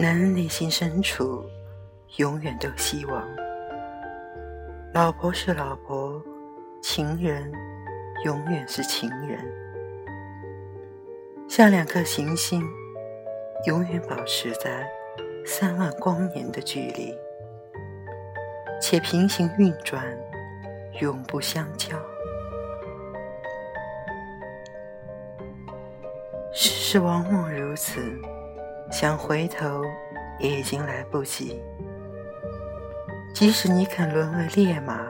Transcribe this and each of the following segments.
男人内心深处，永远都希望，老婆是老婆，情人永远是情人，像两颗行星，永远保持在三万光年的距离，且平行运转，永不相交。世事往往如此，想回头也已经来不及。即使你肯沦为烈马，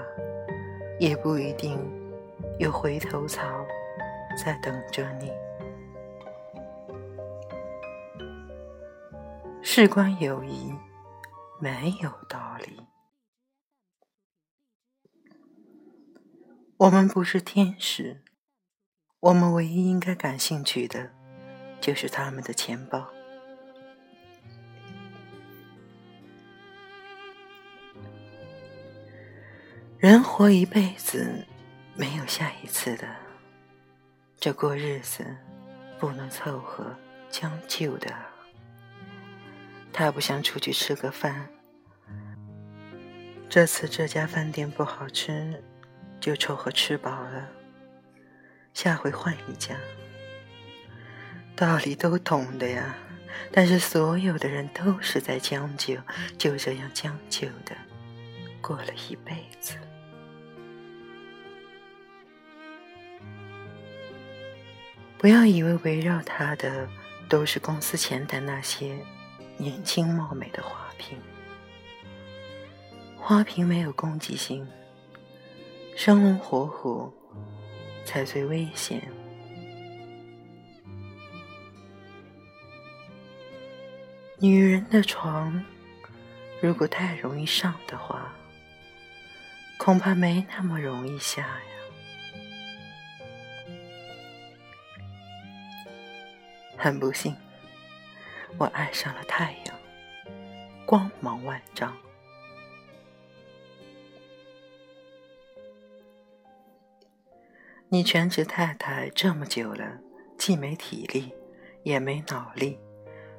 也不一定有回头草在等着你。事关友谊，没有道理。我们不是天使，我们唯一应该感兴趣的。就是他们的钱包。人活一辈子，没有下一次的。这过日子，不能凑合将就的。他不想出去吃个饭，这次这家饭店不好吃，就凑合吃饱了。下回换一家。道理都懂的呀，但是所有的人都是在将就，就这样将就的过了一辈子。不要以为围绕他的都是公司前台那些年轻貌美的花瓶，花瓶没有攻击性，生龙活虎才最危险。女人的床，如果太容易上的话，恐怕没那么容易下呀。很不幸，我爱上了太阳，光芒万丈。你全职太太这么久了，既没体力，也没脑力。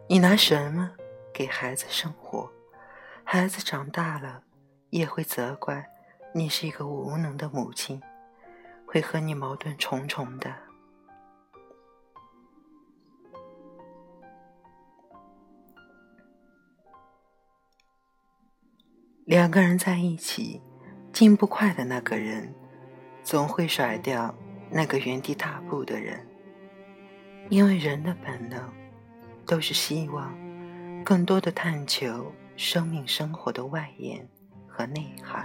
你拿什么给孩子生活？孩子长大了也会责怪你是一个无能的母亲，会和你矛盾重重的。两个人在一起，进步快的那个人总会甩掉那个原地踏步的人，因为人的本能。都是希望更多的探求生命生活的外延和内涵。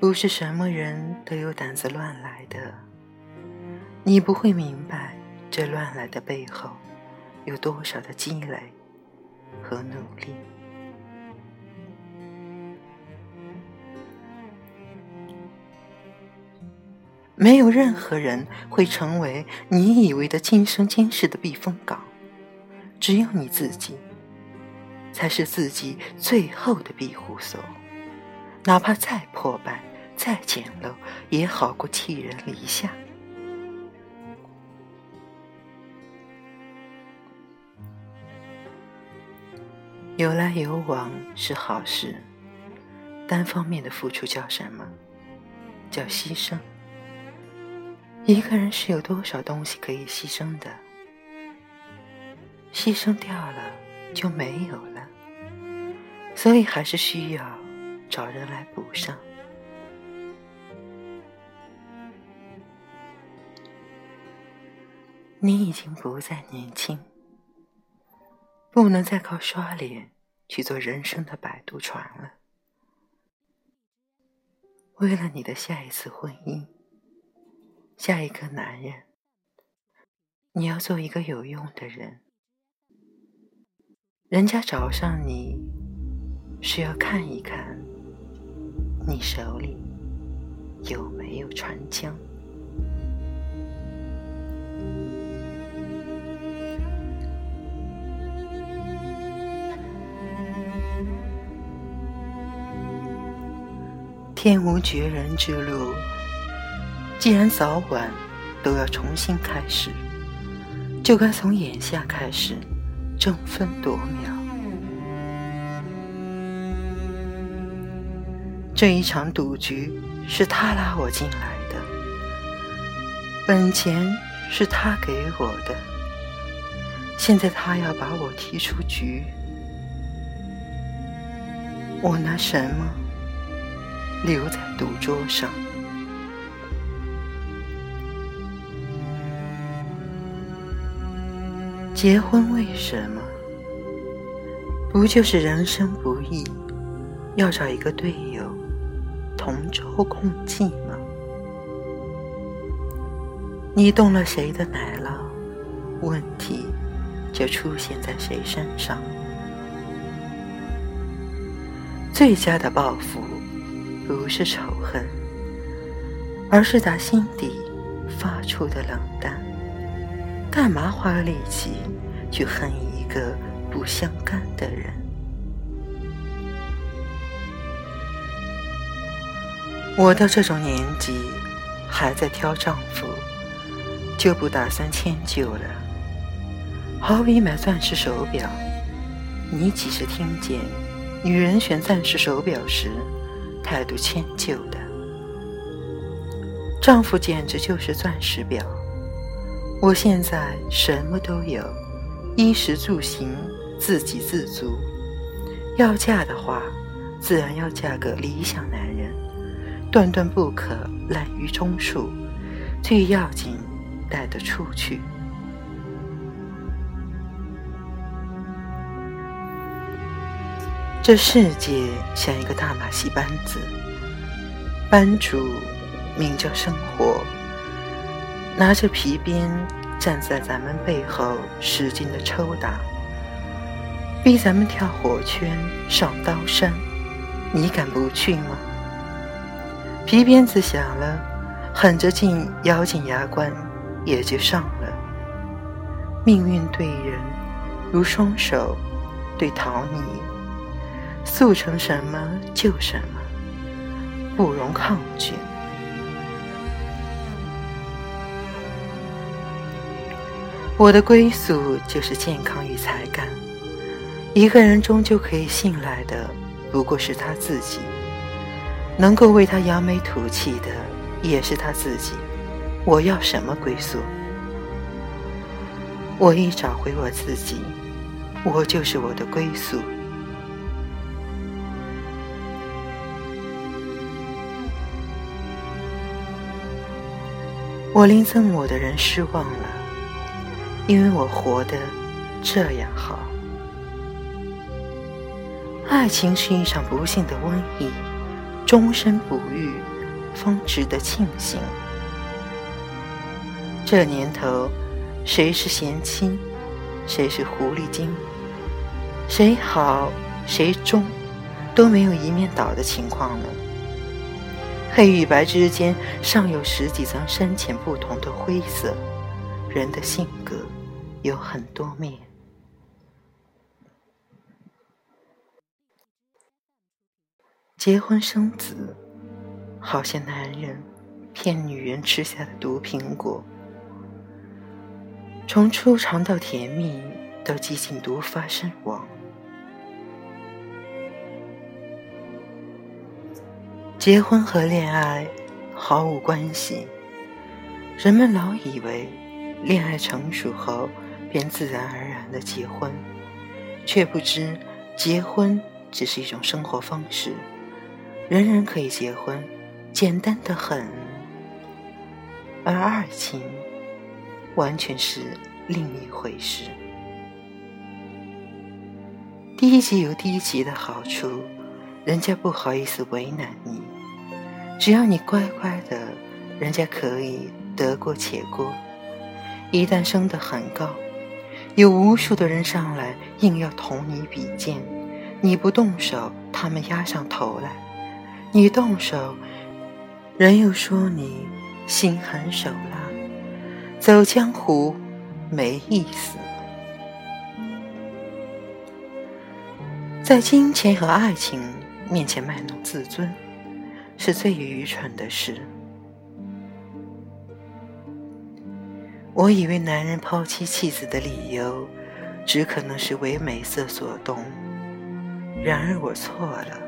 不是什么人都有胆子乱来的，你不会明白这乱来的背后有多少的积累和努力。没有任何人会成为你以为的今生今世的避风港，只有你自己，才是自己最后的庇护所。哪怕再破败、再简陋，也好过寄人篱下。有来有往是好事，单方面的付出叫什么？叫牺牲。一个人是有多少东西可以牺牲的？牺牲掉了就没有了，所以还是需要找人来补上。你已经不再年轻，不能再靠刷脸去做人生的摆渡船了。为了你的下一次婚姻。下一个男人，你要做一个有用的人。人家找上你，是要看一看你手里有没有船浆。天无绝人之路。既然早晚都要重新开始，就该从眼下开始，争分夺秒。这一场赌局是他拉我进来的，本钱是他给我的，现在他要把我踢出局，我拿什么留在赌桌上？结婚为什么？不就是人生不易，要找一个队友同舟共济吗？你动了谁的奶酪，问题就出现在谁身上。最佳的报复不是仇恨，而是打心底发出的冷淡。干嘛花力气去恨一个不相干的人？我到这种年纪还在挑丈夫，就不打算迁就了。好比买钻石手表，你几时听见女人选钻石手表时态度迁就的？丈夫简直就是钻石表。我现在什么都有，衣食住行自给自足。要嫁的话，自然要嫁个理想男人，断断不可滥竽充数。最要紧，带得出去。这世界像一个大马戏班子，班主名叫生活。拿着皮鞭站在咱们背后，使劲的抽打，逼咱们跳火圈、上刀山，你敢不去吗？皮鞭子响了，狠着劲咬紧牙关，也就上了。命运对人，如双手对陶泥，速成什么就什么，不容抗拒。我的归宿就是健康与才干。一个人终究可以信赖的，不过是他自己；能够为他扬眉吐气的，也是他自己。我要什么归宿？我一找回我自己，我就是我的归宿。我令憎我的人失望了。因为我活得这样好，爱情是一场不幸的瘟疫，终身不愈，方值得庆幸。这年头，谁是贤妻，谁是狐狸精，谁好谁忠，都没有一面倒的情况了。黑与白之间，尚有十几层深浅不同的灰色，人的性格。有很多面。结婚生子，好像男人骗女人吃下的毒苹果，从初尝到甜蜜，到几近毒发身亡。结婚和恋爱毫无关系，人们老以为恋爱成熟后。便自然而然的结婚，却不知结婚只是一种生活方式，人人可以结婚，简单的很。而爱情完全是另一回事。低级有低级的好处，人家不好意思为难你，只要你乖乖的，人家可以得过且过。一旦升得很高。有无数的人上来，硬要同你比剑。你不动手，他们压上头来；你动手，人又说你心狠手辣，走江湖没意思。在金钱和爱情面前卖弄自尊，是最愚蠢的事。我以为男人抛妻弃子的理由，只可能是为美色所动。然而我错了。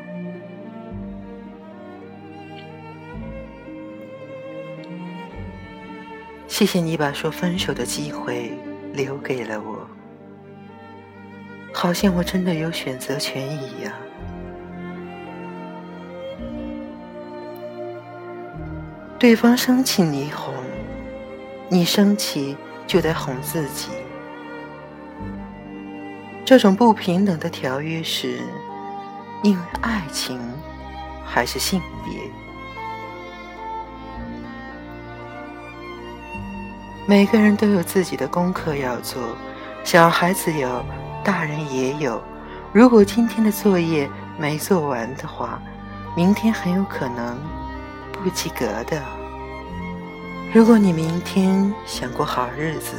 谢谢你把说分手的机会留给了我，好像我真的有选择权一样。对方生气你哄，你生气就得哄自己。这种不平等的条约是因为爱情还是性别？每个人都有自己的功课要做，小孩子有，大人也有。如果今天的作业没做完的话，明天很有可能不及格的。如果你明天想过好日子，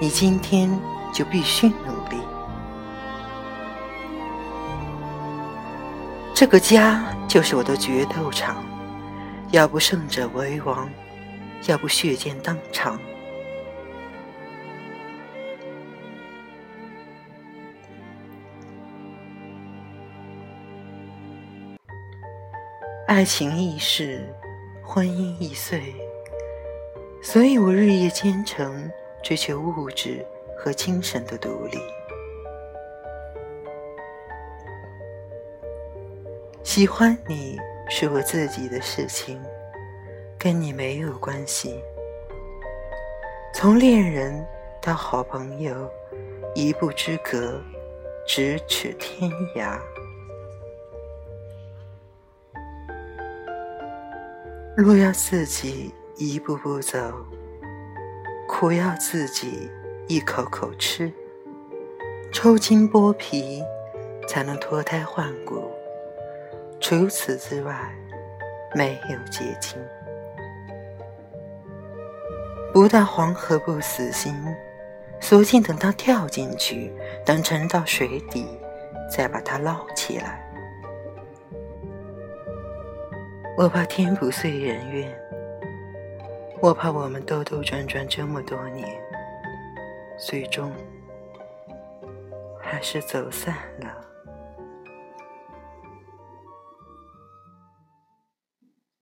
你今天就必须努力。这个家就是我的决斗场，要不胜者为王。要不血溅当场。爱情易逝，婚姻易碎，所以我日夜兼程，追求物质和精神的独立。喜欢你是我自己的事情。跟你没有关系。从恋人到好朋友，一步之隔，咫尺天涯。路要自己一步步走，苦要自己一口口吃，抽筋剥皮才能脱胎换骨。除此之外，没有捷径。不到黄河不死心，索性等他跳进去，等沉到水底，再把它捞起来。我怕天不遂人愿，我怕我们兜兜转转这么多年，最终还是走散了。